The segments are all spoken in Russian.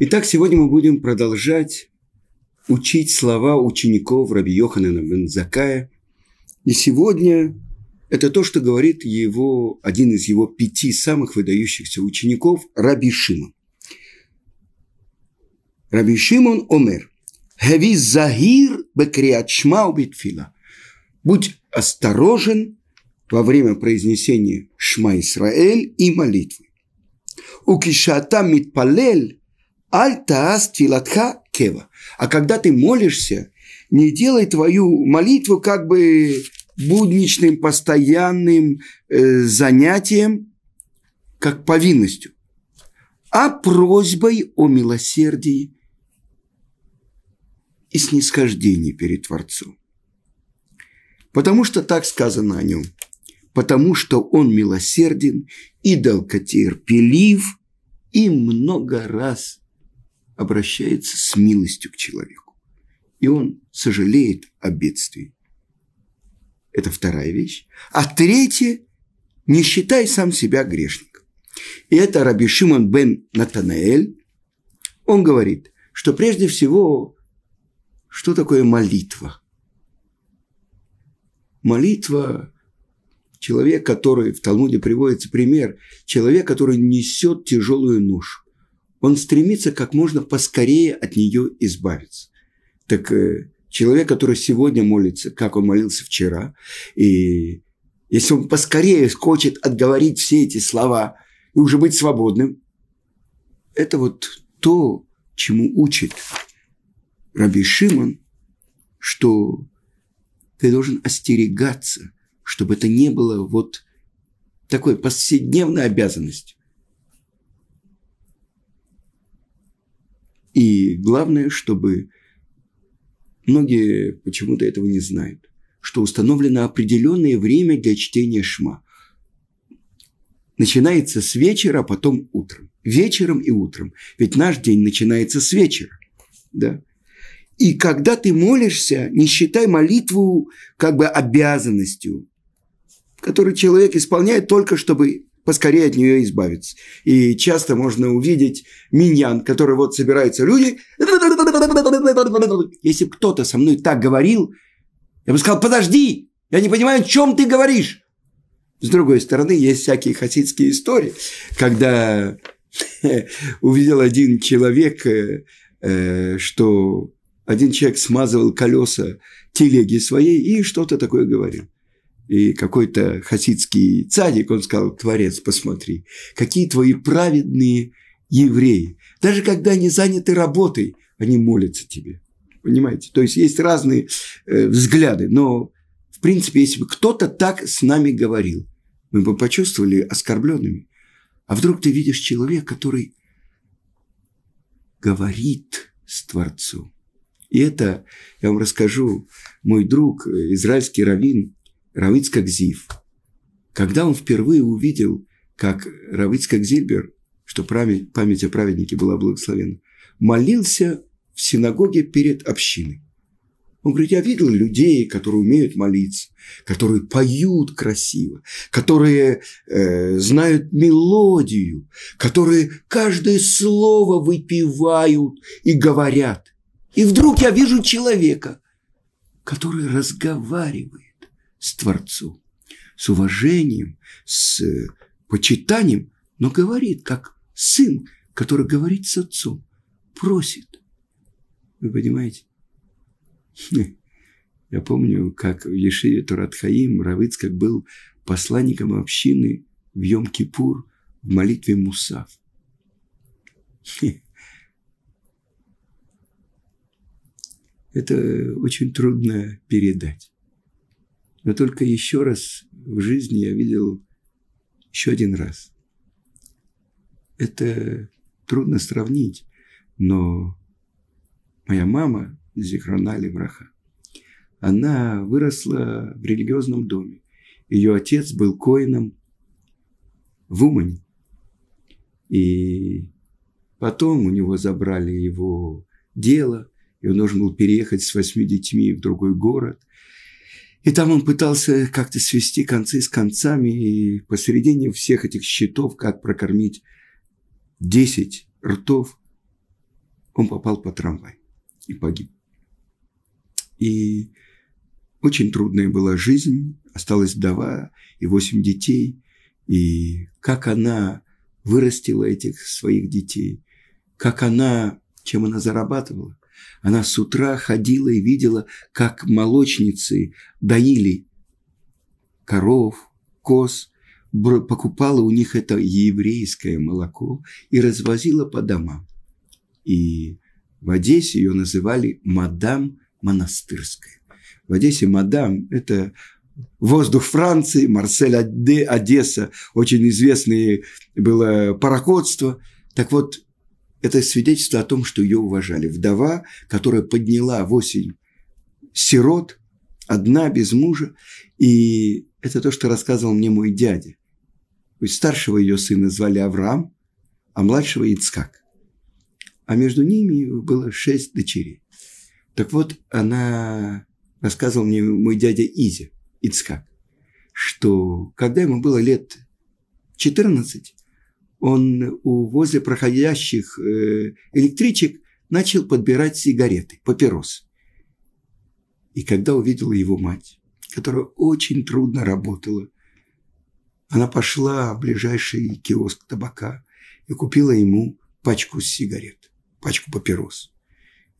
Итак, сегодня мы будем продолжать учить слова учеников Раби Йоханана бен Закая. И сегодня это то, что говорит его, один из его пяти самых выдающихся учеников, Раби Шимон. Раби Шимон Омер. Хави загир бекриачма убитфила. Будь осторожен во время произнесения Шма Исраэль и молитвы. У кишата митпалель Аль-Таас Тилатха Кева. А когда ты молишься, не делай твою молитву как бы будничным, постоянным э, занятием, как повинностью, а просьбой о милосердии и снисхождении перед Творцом. Потому что так сказано о нем. Потому что он милосерден и долготерпелив, и много раз обращается с милостью к человеку. И он сожалеет о бедствии. Это вторая вещь. А третье – не считай сам себя грешником. И это Раби Шимон бен Натанаэль. Он говорит, что прежде всего, что такое молитва? Молитва – человек, который, в Талмуде приводится пример, человек, который несет тяжелую ношу он стремится как можно поскорее от нее избавиться. Так э, человек, который сегодня молится, как он молился вчера, и если он поскорее хочет отговорить все эти слова и уже быть свободным, это вот то, чему учит Раби Шимон, что ты должен остерегаться, чтобы это не было вот такой повседневной обязанностью. И главное, чтобы многие почему-то этого не знают, что установлено определенное время для чтения шма. Начинается с вечера, а потом утром. Вечером и утром. Ведь наш день начинается с вечера. Да? И когда ты молишься, не считай молитву как бы обязанностью, которую человек исполняет только чтобы поскорее от нее избавиться. И часто можно увидеть миньян, который вот собираются люди. Если кто-то со мной так говорил, я бы сказал, подожди, я не понимаю, о чем ты говоришь. С другой стороны, есть всякие хасидские истории, когда увидел один человек, э, э, что один человек смазывал колеса телеги своей и что-то такое говорил и какой-то хасидский цадик, он сказал, Творец, посмотри, какие твои праведные евреи. Даже когда они заняты работой, они молятся тебе. Понимаете? То есть есть разные э, взгляды, но в принципе, если бы кто-то так с нами говорил, мы бы почувствовали оскорбленными. А вдруг ты видишь человека, который говорит с Творцом. И это, я вам расскажу, мой друг, э, израильский раввин, Равицкак Зив, когда он впервые увидел, как Равицкак Зильбер, что память, память о праведнике была благословена, молился в синагоге перед общиной. Он говорит, я видел людей, которые умеют молиться, которые поют красиво, которые э, знают мелодию, которые каждое слово выпивают и говорят. И вдруг я вижу человека, который разговаривает с Творцом, с уважением, с э, почитанием, но говорит, как сын, который говорит с отцом, просит. Вы понимаете? Я помню, как в Ешиве Туратхаим Равыцкак был посланником общины в Йом-Кипур в молитве Мусав. Это очень трудно передать. Но только еще раз в жизни я видел еще один раз. Это трудно сравнить, но моя мама, Зихрана Левраха, она выросла в религиозном доме. Ее отец был коином в Умане. И потом у него забрали его дело, и он должен был переехать с восьми детьми в другой город – и там он пытался как-то свести концы с концами, и посередине всех этих счетов, как прокормить 10 ртов, он попал по трамвай и погиб. И очень трудная была жизнь, осталась вдова и восемь детей. И как она вырастила этих своих детей, как она, чем она зарабатывала. Она с утра ходила и видела, как молочницы доили коров, коз, покупала у них это еврейское молоко и развозила по домам. И в Одессе ее называли мадам монастырская. В Одессе мадам – это воздух Франции, Марсель Одесса, очень известное было пароходство. Так вот, это свидетельство о том, что ее уважали. Вдова, которая подняла восемь сирот, одна, без мужа. И это то, что рассказывал мне мой дядя. То есть старшего ее сына звали Авраам, а младшего Ицкак. А между ними было шесть дочерей. Так вот, она рассказывал мне мой дядя Изя, Ицкак, что когда ему было лет 14, он у, возле проходящих э, электричек начал подбирать сигареты, папиросы. И когда увидела его мать, которая очень трудно работала, она пошла в ближайший киоск табака и купила ему пачку сигарет, пачку папирос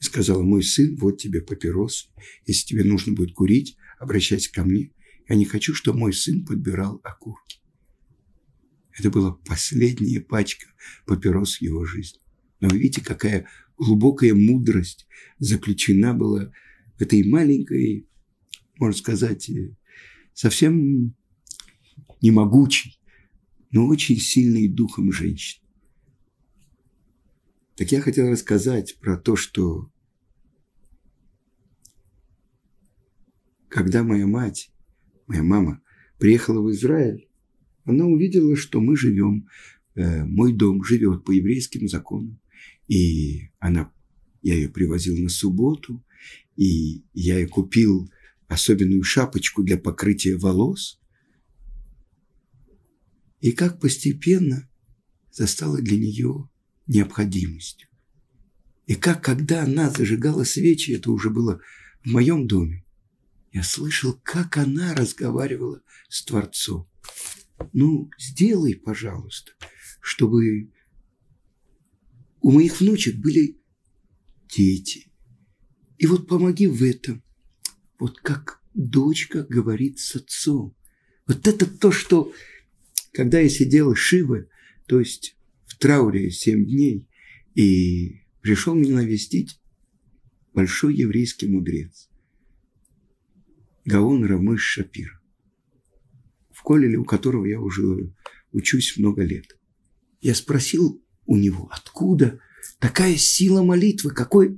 и сказала, мой сын, вот тебе папирос, если тебе нужно будет курить, обращайся ко мне. Я не хочу, чтобы мой сын подбирал окурки. Это была последняя пачка папирос в его жизни. Но вы видите, какая глубокая мудрость заключена была в этой маленькой, можно сказать, э, совсем не могучей, но очень сильной духом женщины. Так я хотел рассказать про то, что когда моя мать, моя мама приехала в Израиль, она увидела, что мы живем, э, мой дом живет по еврейским законам. И она, я ее привозил на субботу, и я ей купил особенную шапочку для покрытия волос. И как постепенно застала для нее необходимостью. И как, когда она зажигала свечи, это уже было в моем доме, я слышал, как она разговаривала с Творцом. Ну, сделай, пожалуйста, чтобы у моих внучек были дети. И вот помоги в этом. Вот как дочка говорит с отцом. Вот это то, что, когда я сидел Шивы, то есть в трауре семь дней, и пришел меня навестить большой еврейский мудрец, Гаон Рамыш Шапир, в колеле, у которого я уже учусь много лет. Я спросил у него, откуда такая сила молитвы, какое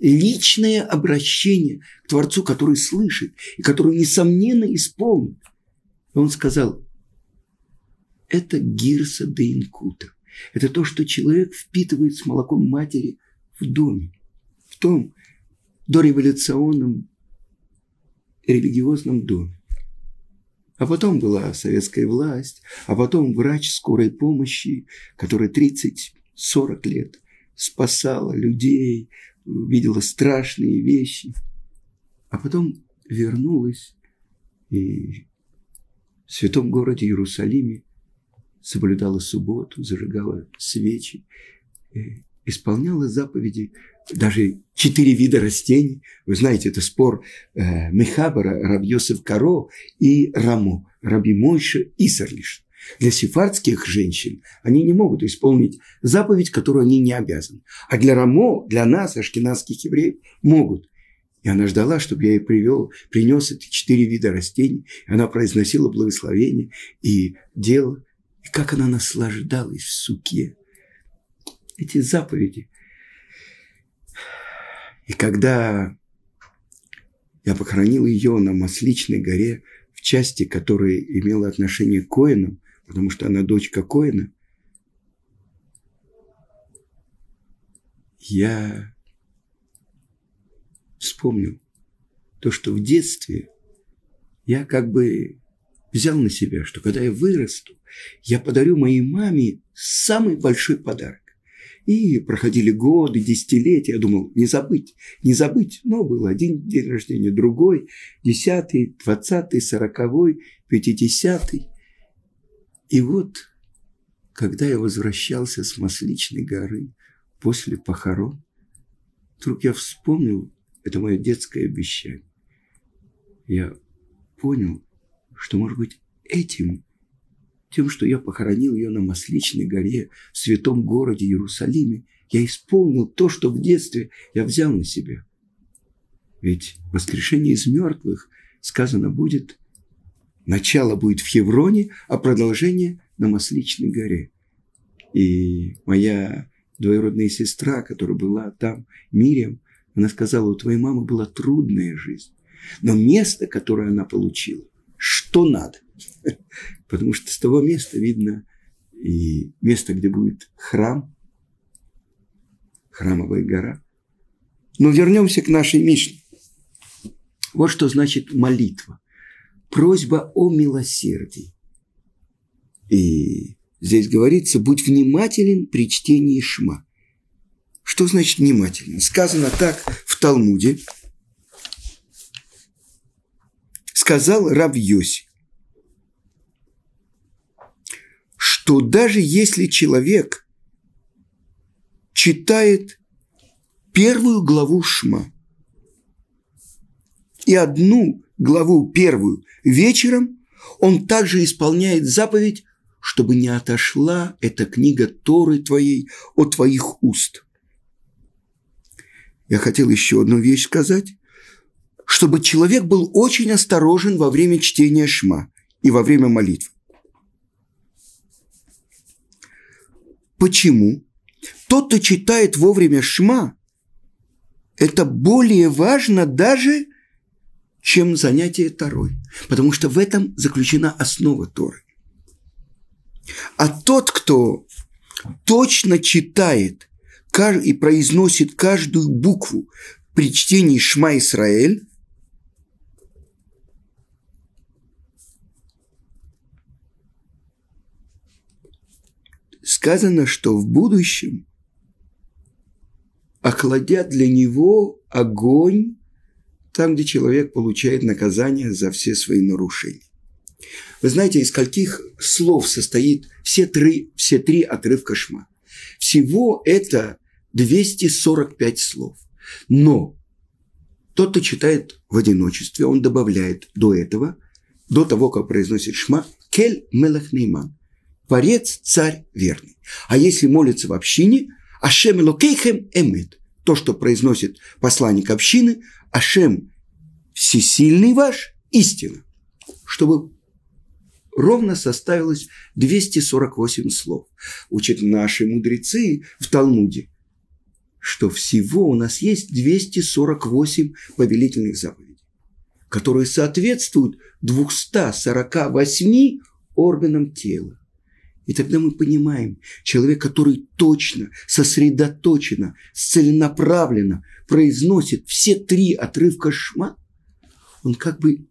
личное обращение к Творцу, который слышит и который, несомненно, исполнит. И он сказал, это гирса де инкута. Это то, что человек впитывает с молоком матери в доме, в том дореволюционном религиозном доме. А потом была советская власть, а потом врач скорой помощи, который 30-40 лет спасала людей, видела страшные вещи. А потом вернулась и в святом городе Иерусалиме соблюдала субботу, зажигала свечи, исполняла заповеди, даже четыре вида растений. Вы знаете, это спор э, Мехабара, Рабьосов Каро и Рамо, Раби Мойша и Сарлиш. Для сефардских женщин они не могут исполнить заповедь, которую они не обязаны. А для Рамо, для нас, ашкенадских евреев, могут. И она ждала, чтобы я ей привел, принес эти четыре вида растений. И она произносила благословение и делала и как она наслаждалась в суке. Эти заповеди. И когда я похоронил ее на Масличной горе, в части, которая имела отношение к Коинам, потому что она дочка Коина, я вспомнил то, что в детстве я как бы взял на себя, что когда я вырасту, я подарю моей маме самый большой подарок. И проходили годы, десятилетия. Я думал, не забыть, не забыть. Но был один день рождения, другой, десятый, двадцатый, сороковой, пятидесятый. И вот, когда я возвращался с Масличной горы после похорон, вдруг я вспомнил, это мое детское обещание. Я понял, что, может быть, этим тем, что я похоронил ее на Масличной горе, в святом городе Иерусалиме, я исполнил то, что в детстве я взял на себя. Ведь воскрешение из мертвых, сказано будет, начало будет в Хевроне, а продолжение на Масличной горе. И моя двоюродная сестра, которая была там, Мириам, она сказала, у твоей мамы была трудная жизнь. Но место, которое она получила, что надо. Потому что с того места видно и место, где будет храм, храмовая гора. Но вернемся к нашей Мишне. Вот что значит молитва. Просьба о милосердии. И здесь говорится, будь внимателен при чтении Шма. Что значит внимателен? Сказано так в Талмуде. Сказал Рав Йосиф. что даже если человек читает первую главу Шма и одну главу первую вечером, он также исполняет заповедь, чтобы не отошла эта книга Торы твоей от твоих уст. Я хотел еще одну вещь сказать, чтобы человек был очень осторожен во время чтения Шма и во время молитвы. Почему? Тот, кто читает вовремя Шма, это более важно даже, чем занятие Торой. Потому что в этом заключена основа Торы. А тот, кто точно читает и произносит каждую букву при чтении Шма Исраэль, сказано, что в будущем охладят для него огонь там, где человек получает наказание за все свои нарушения. Вы знаете, из каких слов состоит все три, все три отрывка Шма? Всего это 245 слов. Но тот, кто читает в одиночестве, он добавляет до этого, до того, как произносит Шма, Кель Мелах Нейман. Творец, царь верный. А если молится в общине, Ашем Элокейхем Эмет, то, что произносит посланник общины, Ашем всесильный ваш, истина. Чтобы ровно составилось 248 слов. Учат наши мудрецы в Талмуде, что всего у нас есть 248 повелительных заповедей, которые соответствуют 248 органам тела. И тогда мы понимаем, человек, который точно, сосредоточенно, целенаправленно произносит все три отрывка шма, он как бы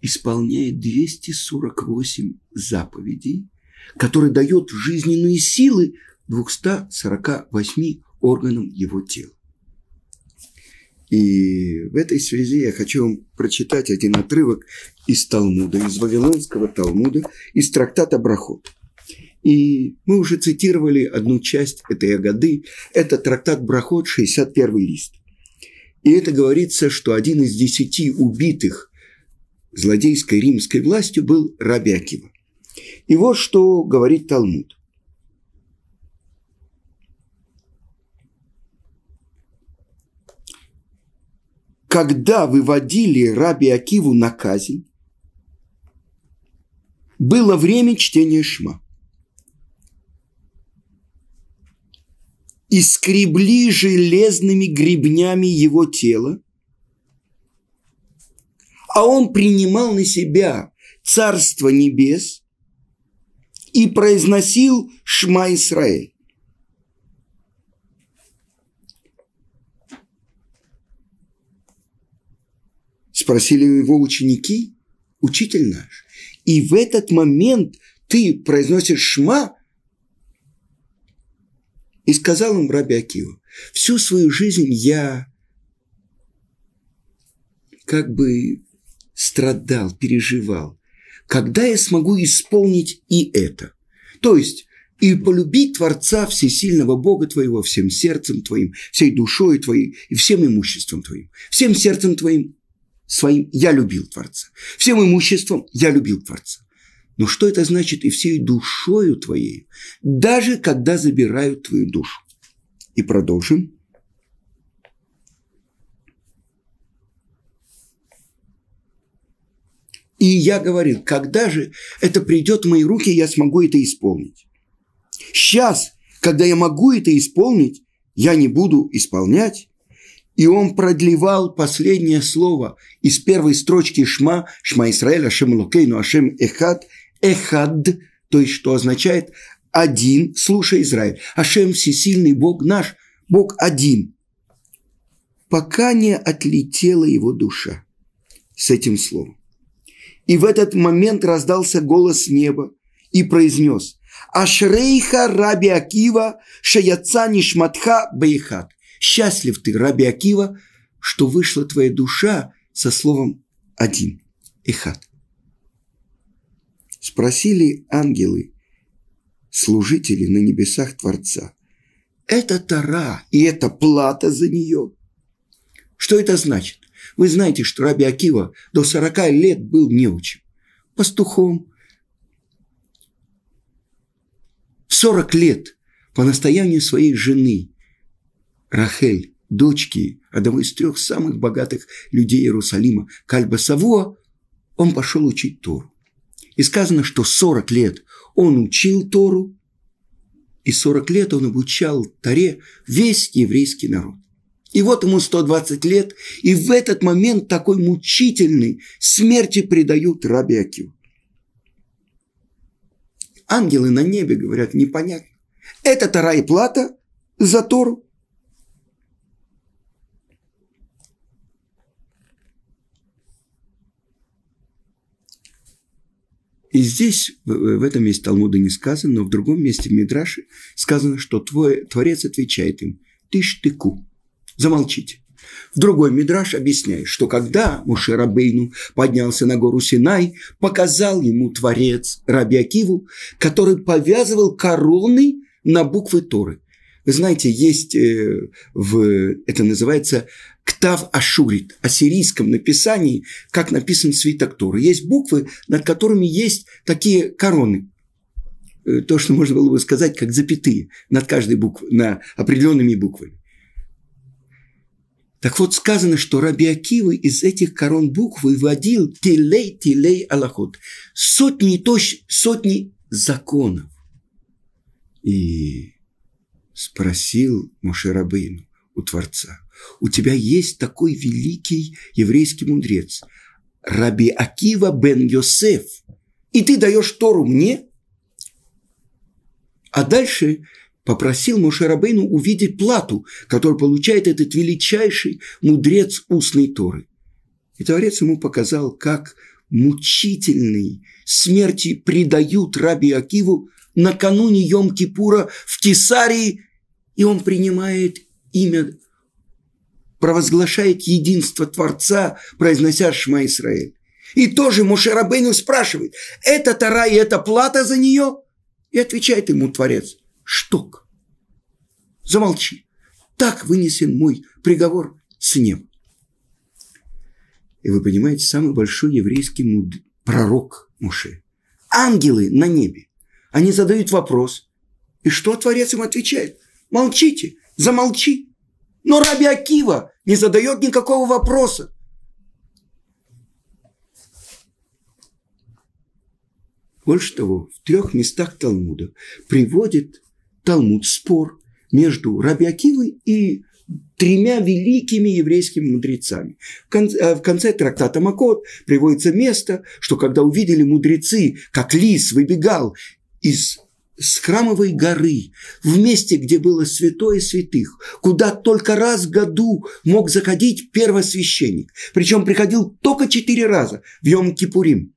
исполняет 248 заповедей, которые дают жизненные силы 248 органам его тела. И в этой связи я хочу вам прочитать один отрывок из Талмуда, из Вавилонского Талмуда, из трактата Брахот. И мы уже цитировали одну часть этой Агады. Это трактат Брахот, 61 лист. И это говорится, что один из десяти убитых злодейской римской властью был Раби Акива. И вот что говорит Талмуд. Когда выводили Раби Акиву на казнь, было время чтения Шма. И скребли железными гребнями его тело, а он принимал на себя Царство Небес и произносил Шма Исраэль. Спросили его ученики, учитель наш. И в этот момент ты произносишь шма, и сказал им Раби Акива, всю свою жизнь я как бы страдал, переживал. Когда я смогу исполнить и это? То есть, и полюбить Творца Всесильного Бога твоего всем сердцем твоим, всей душой твоей и всем имуществом твоим. Всем сердцем твоим своим я любил Творца. Всем имуществом я любил Творца. Но что это значит и всей душою твоей, даже когда забирают твою душу? И продолжим. И я говорил, когда же это придет в мои руки, я смогу это исполнить. Сейчас, когда я могу это исполнить, я не буду исполнять. И он продлевал последнее слово из первой строчки Шма, Шма Исраэль, Ашем Лукейну, Ашем Эхад, Эхад, то есть что означает один, слушай, Израиль, Ашем всесильный Бог наш, Бог один. Пока не отлетела его душа с этим словом. И в этот момент раздался голос неба и произнес «Ашрейха Раби Акива шаяца нишматха бейхат». Счастлив ты, Раби Акива, что вышла твоя душа со словом «один» – «эхат». Спросили ангелы, служители на небесах Творца, это Тара, и это плата за нее. Что это значит? Вы знаете, что Раби Акива до 40 лет был неучим, пастухом. В 40 лет по настоянию своей жены Рахель, дочки одного из трех самых богатых людей Иерусалима, Кальба Савуа, он пошел учить Тору. И сказано, что 40 лет он учил Тору, и 40 лет он обучал Таре весь еврейский народ. И вот ему 120 лет, и в этот момент такой мучительный смерти предают Раби Акиву. Ангелы на небе говорят, непонятно. Это Тара и плата за Тору. И здесь, в этом месте Талмуда не сказано, но в другом месте в Мидраше сказано, что твой Творец отвечает им, ты штыку, замолчите. В другой Мидраш объясняет, что когда Муше Рабейну поднялся на гору Синай, показал ему Творец Раби Акиву, который повязывал короны на буквы Торы. Вы знаете, есть э, в, это называется Ктав Ашурит, ассирийском написании, как написан свиток Торы. Есть буквы, над которыми есть такие короны. Э, то, что можно было бы сказать, как запятые над каждой буквой, на определенными буквами. Так вот сказано, что Раби Акива из этих корон букв выводил тилей, тилей, аллахот. Сотни, тощ, сотни законов. И спросил Мушерабейну у Творца, у тебя есть такой великий еврейский мудрец, Раби Акива бен Йосеф, и ты даешь Тору мне? А дальше попросил Мушерабейну увидеть плату, которую получает этот величайший мудрец устной Торы. И Творец ему показал, как мучительной смерти предают Раби Акиву накануне Йом-Кипура в Кесарии, и он принимает имя провозглашает единство Творца, произнося Шма Исраэль. И тоже Мушерабейну спрашивает, это Тара и это плата за нее? И отвечает ему Творец, шток. Замолчи. Так вынесен мой приговор с неба. И вы понимаете, самый большой еврейский муд... пророк Муше. Ангелы на небе. Они задают вопрос. И что Творец им отвечает? Молчите, замолчи. Но Раби Акива не задает никакого вопроса. Больше того, в трех местах Талмуда приводит Талмуд спор между Раби Акивой и тремя великими еврейскими мудрецами. В конце, э, в конце трактата Макот приводится место, что когда увидели мудрецы, как лис выбегал из с храмовой горы, в месте, где было святое святых, куда только раз в году мог заходить первосвященник. Причем приходил только четыре раза в Йом-Кипурим.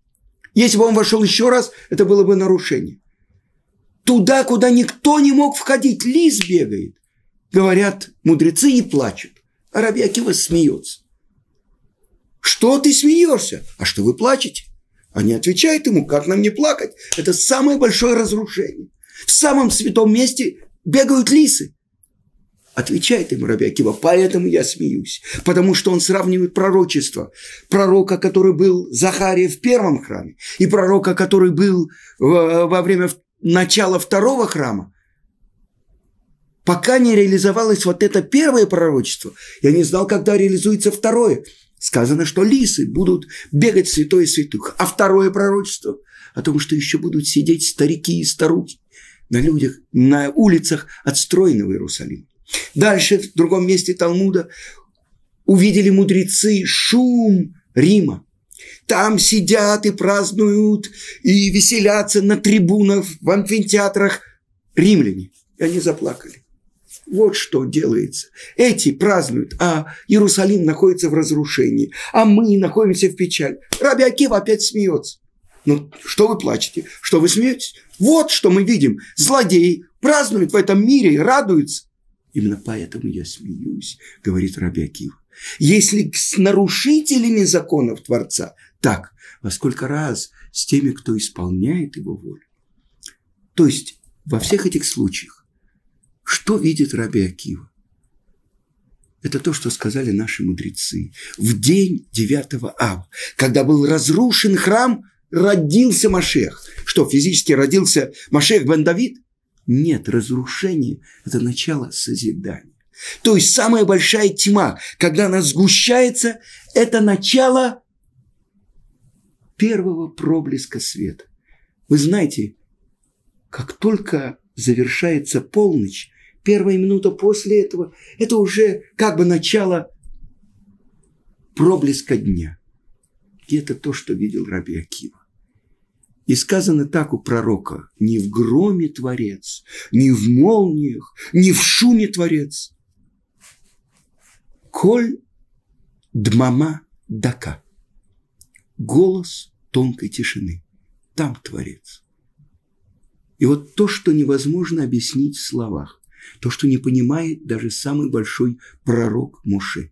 Если бы он вошел еще раз, это было бы нарушение. Туда, куда никто не мог входить, лис бегает. Говорят мудрецы и плачут. А Раби Акива смеется. Что ты смеешься? А что вы плачете? Они отвечают ему, как нам не плакать? Это самое большое разрушение. В самом святом месте бегают лисы. Отвечает ему Раби Акива, поэтому я смеюсь. Потому что он сравнивает пророчество. Пророка, который был Захария в первом храме, и пророка, который был во время начала второго храма. Пока не реализовалось вот это первое пророчество, я не знал, когда реализуется второе. Сказано, что лисы будут бегать святой святых. А второе пророчество о том, что еще будут сидеть старики и старухи на людях, на улицах отстроенного Иерусалима. Дальше, в другом месте Талмуда, увидели мудрецы шум Рима. Там сидят и празднуют, и веселятся на трибунах, в амфитеатрах римляне. И они заплакали. Вот что делается. Эти празднуют, а Иерусалим находится в разрушении, а мы находимся в печали. Раби Акива опять смеется. Ну, что вы плачете? Что вы смеетесь? Вот что мы видим. Злодеи празднуют в этом мире и радуются. Именно поэтому я смеюсь, говорит Раби Акива. Если с нарушителями законов Творца, так, во сколько раз с теми, кто исполняет его волю. То есть, во всех этих случаях, что видит Раби Акива? Это то, что сказали наши мудрецы. В день 9 ава, когда был разрушен храм, родился Машех. Что, физически родился Машех бен Давид? Нет, разрушение – это начало созидания. То есть самая большая тьма, когда она сгущается, это начало первого проблеска света. Вы знаете, как только завершается полночь, первая минута после этого, это уже как бы начало проблеска дня. И это то, что видел Раби Акива. И сказано так у пророка, не в громе Творец, не в молниях, не в шуме Творец. Коль дмама дака. Голос тонкой тишины. Там Творец. И вот то, что невозможно объяснить в словах, то, что не понимает даже самый большой пророк Муше,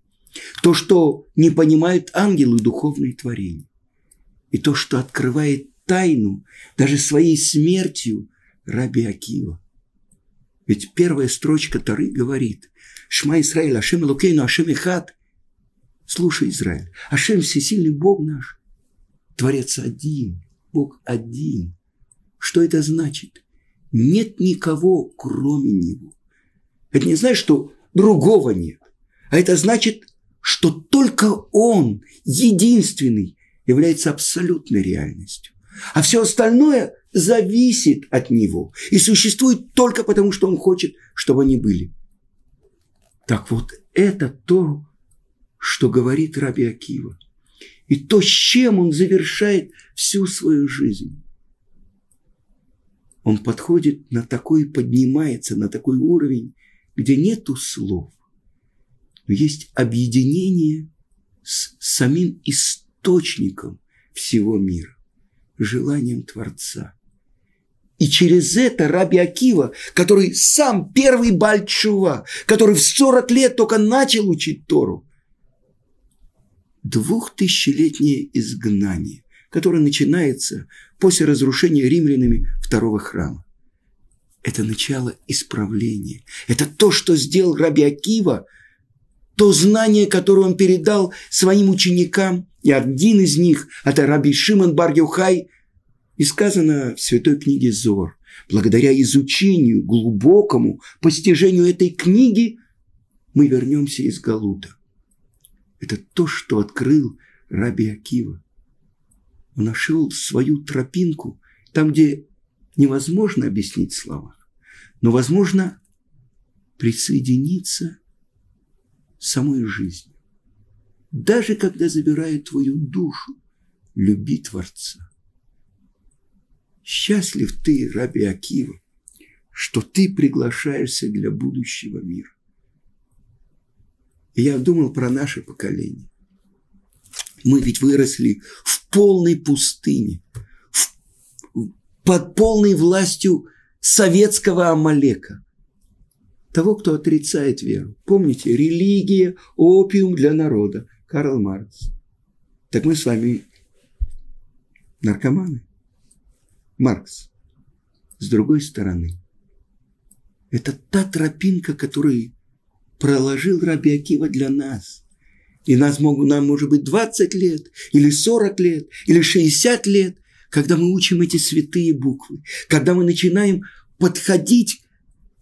то, что не понимают ангелы духовные творения, и то, что открывает тайну даже своей смертью Раби Акива. Ведь первая строчка Тары говорит «Шма Исраиль, Ашем Лукейну, Ашем Ихат». Слушай, Израиль, Ашем всесильный Бог наш, Творец один, Бог один. Что это значит? Нет никого, кроме Него. Это не значит, что другого нет. А это значит, что только Он, единственный, является абсолютной реальностью. А все остальное зависит от него и существует только потому, что он хочет, чтобы они были. Так вот, это то, что говорит Раби Акива. И то, с чем он завершает всю свою жизнь. Он подходит на такой, поднимается на такой уровень, где нету слов, но есть объединение с самим источником всего мира желанием Творца. И через это Раби Акива, который сам первый Бальчува, который в 40 лет только начал учить Тору, двухтысячелетнее изгнание, которое начинается после разрушения римлянами второго храма. Это начало исправления. Это то, что сделал Раби Акива, то знание, которое он передал своим ученикам, и один из них – это Раби Шимон бар -Юхай, и сказано в святой книге Зор, благодаря изучению, глубокому постижению этой книги, мы вернемся из Галута. Это то, что открыл Раби Акива. Он нашел свою тропинку там, где невозможно объяснить слова, но возможно присоединиться самой жизни. Даже когда забирают твою душу, люби Творца. Счастлив ты, Раби Акива, что ты приглашаешься для будущего мира. И я думал про наше поколение. Мы ведь выросли в полной пустыне, под полной властью советского Амалека. Того, кто отрицает веру. Помните, религия – опиум для народа. Карл Маркс. Так мы с вами наркоманы. Маркс. С другой стороны, это та тропинка, которую проложил Раби Акива для нас. И нас могут, нам может быть 20 лет, или 40 лет, или 60 лет, когда мы учим эти святые буквы, когда мы начинаем подходить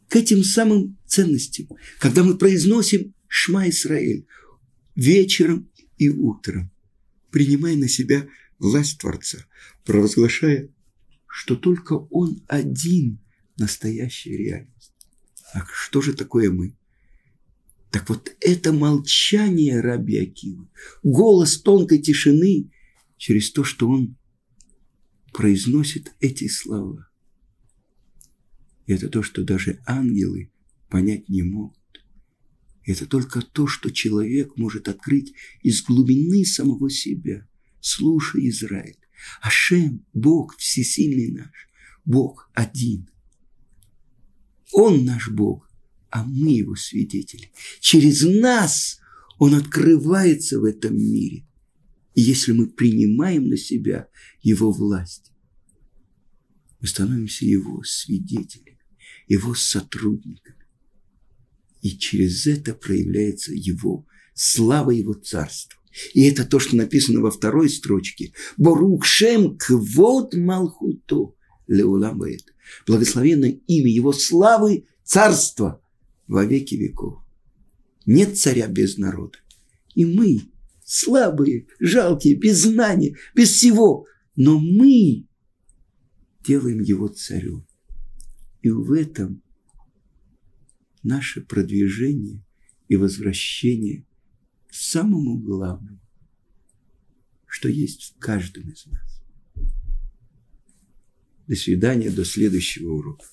к этим самым ценностям, когда мы произносим Шма Исраэль вечером и утром, принимая на себя власть Творца, провозглашая, что только Он один настоящая реальность. А что же такое мы? Так вот это молчание Раби Акива, голос тонкой тишины через то, что он произносит эти слова. Это то, что даже ангелы понять не могут. Это только то, что человек может открыть из глубины самого себя. Слушай, Израиль, Ашем, Бог всесильный наш, Бог один. Он наш Бог, а мы его свидетели. Через нас он открывается в этом мире. Если мы принимаем на себя его власть, мы становимся его свидетелями, его сотрудниками. И через это проявляется его слава его царства. И это то, что написано во второй строчке. Борукшем квот малхуто леуламает. Благословенное имя его славы царства во веки веков. Нет царя без народа. И мы, слабые, жалкие, без знания, без всего, но мы делаем его царем. И в этом наше продвижение и возвращение к самому главному, что есть в каждом из нас. До свидания, до следующего урока.